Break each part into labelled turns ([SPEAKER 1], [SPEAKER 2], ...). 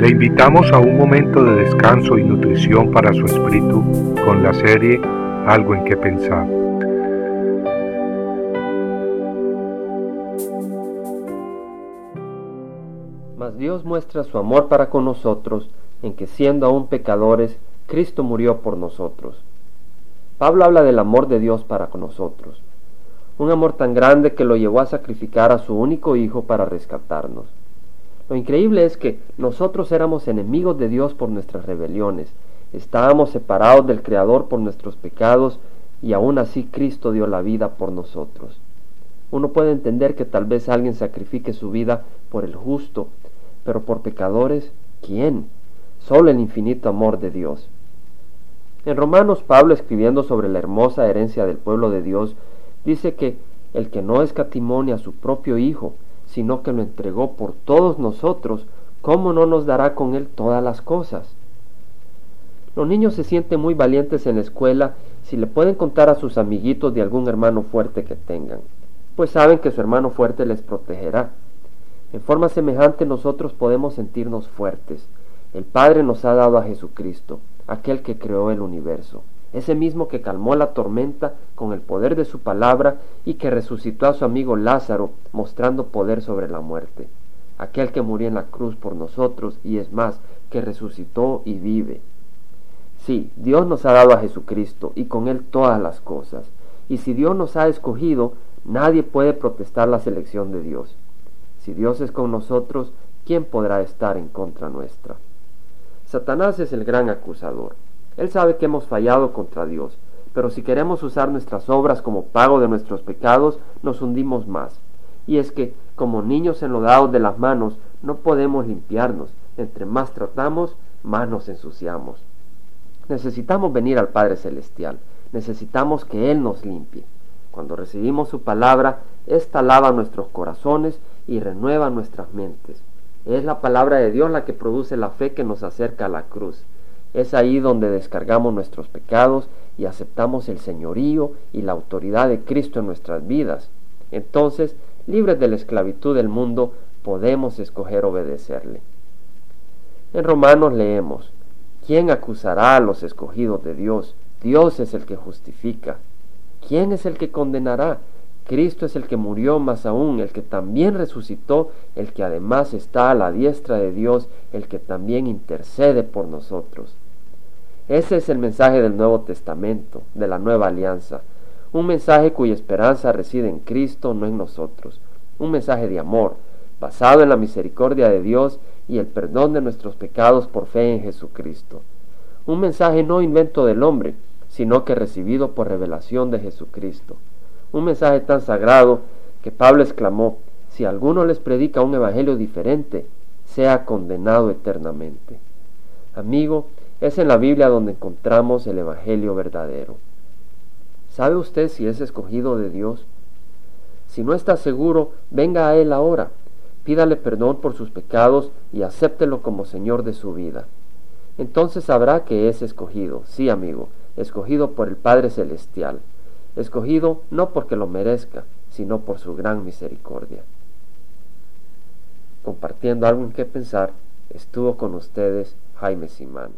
[SPEAKER 1] Le invitamos a un momento de descanso y nutrición para su espíritu con la serie Algo en que pensar.
[SPEAKER 2] Mas Dios muestra su amor para con nosotros en que siendo aún pecadores, Cristo murió por nosotros. Pablo habla del amor de Dios para con nosotros, un amor tan grande que lo llevó a sacrificar a su único Hijo para rescatarnos. Lo increíble es que nosotros éramos enemigos de Dios por nuestras rebeliones, estábamos separados del Creador por nuestros pecados y aún así Cristo dio la vida por nosotros. Uno puede entender que tal vez alguien sacrifique su vida por el justo, pero por pecadores, ¿quién? Solo el infinito amor de Dios. En Romanos, Pablo, escribiendo sobre la hermosa herencia del pueblo de Dios, dice que el que no escatimonia a su propio Hijo, sino que lo entregó por todos nosotros, ¿cómo no nos dará con él todas las cosas? Los niños se sienten muy valientes en la escuela si le pueden contar a sus amiguitos de algún hermano fuerte que tengan, pues saben que su hermano fuerte les protegerá. En forma semejante nosotros podemos sentirnos fuertes. El Padre nos ha dado a Jesucristo, aquel que creó el universo ese mismo que calmó la tormenta con el poder de su palabra y que resucitó a su amigo Lázaro mostrando poder sobre la muerte, aquel que murió en la cruz por nosotros y es más, que resucitó y vive. Sí, Dios nos ha dado a Jesucristo y con Él todas las cosas, y si Dios nos ha escogido, nadie puede protestar la selección de Dios. Si Dios es con nosotros, ¿quién podrá estar en contra nuestra? Satanás es el gran acusador él sabe que hemos fallado contra Dios, pero si queremos usar nuestras obras como pago de nuestros pecados, nos hundimos más. Y es que, como niños enlodados de las manos, no podemos limpiarnos. Entre más tratamos, más nos ensuciamos. Necesitamos venir al Padre Celestial. Necesitamos que Él nos limpie. Cuando recibimos su palabra, ésta lava nuestros corazones y renueva nuestras mentes. Es la palabra de Dios la que produce la fe que nos acerca a la cruz. Es ahí donde descargamos nuestros pecados y aceptamos el señorío y la autoridad de Cristo en nuestras vidas. Entonces, libres de la esclavitud del mundo, podemos escoger obedecerle. En Romanos leemos, ¿quién acusará a los escogidos de Dios? Dios es el que justifica. ¿Quién es el que condenará? Cristo es el que murió, más aún el que también resucitó, el que además está a la diestra de Dios, el que también intercede por nosotros. Ese es el mensaje del Nuevo Testamento, de la nueva alianza, un mensaje cuya esperanza reside en Cristo, no en nosotros, un mensaje de amor, basado en la misericordia de Dios y el perdón de nuestros pecados por fe en Jesucristo. Un mensaje no invento del hombre, sino que recibido por revelación de Jesucristo un mensaje tan sagrado que Pablo exclamó, si alguno les predica un evangelio diferente, sea condenado eternamente. Amigo, es en la Biblia donde encontramos el evangelio verdadero. ¿Sabe usted si es escogido de Dios? Si no está seguro, venga a Él ahora, pídale perdón por sus pecados y acéptelo como Señor de su vida. Entonces sabrá que es escogido, sí amigo, escogido por el Padre Celestial escogido no porque lo merezca, sino por su gran misericordia. Compartiendo algo en qué pensar, estuvo con ustedes Jaime Simán.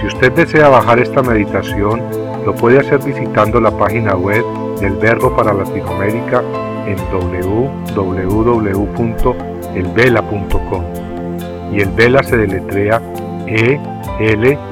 [SPEAKER 1] Si usted desea bajar esta meditación, lo puede hacer visitando la página web del Verbo para Latinoamérica en www.elvela.com. Y el Vela se deletrea E L